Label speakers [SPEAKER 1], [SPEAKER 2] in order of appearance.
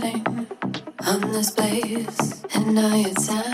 [SPEAKER 1] setting on this place, and now you're.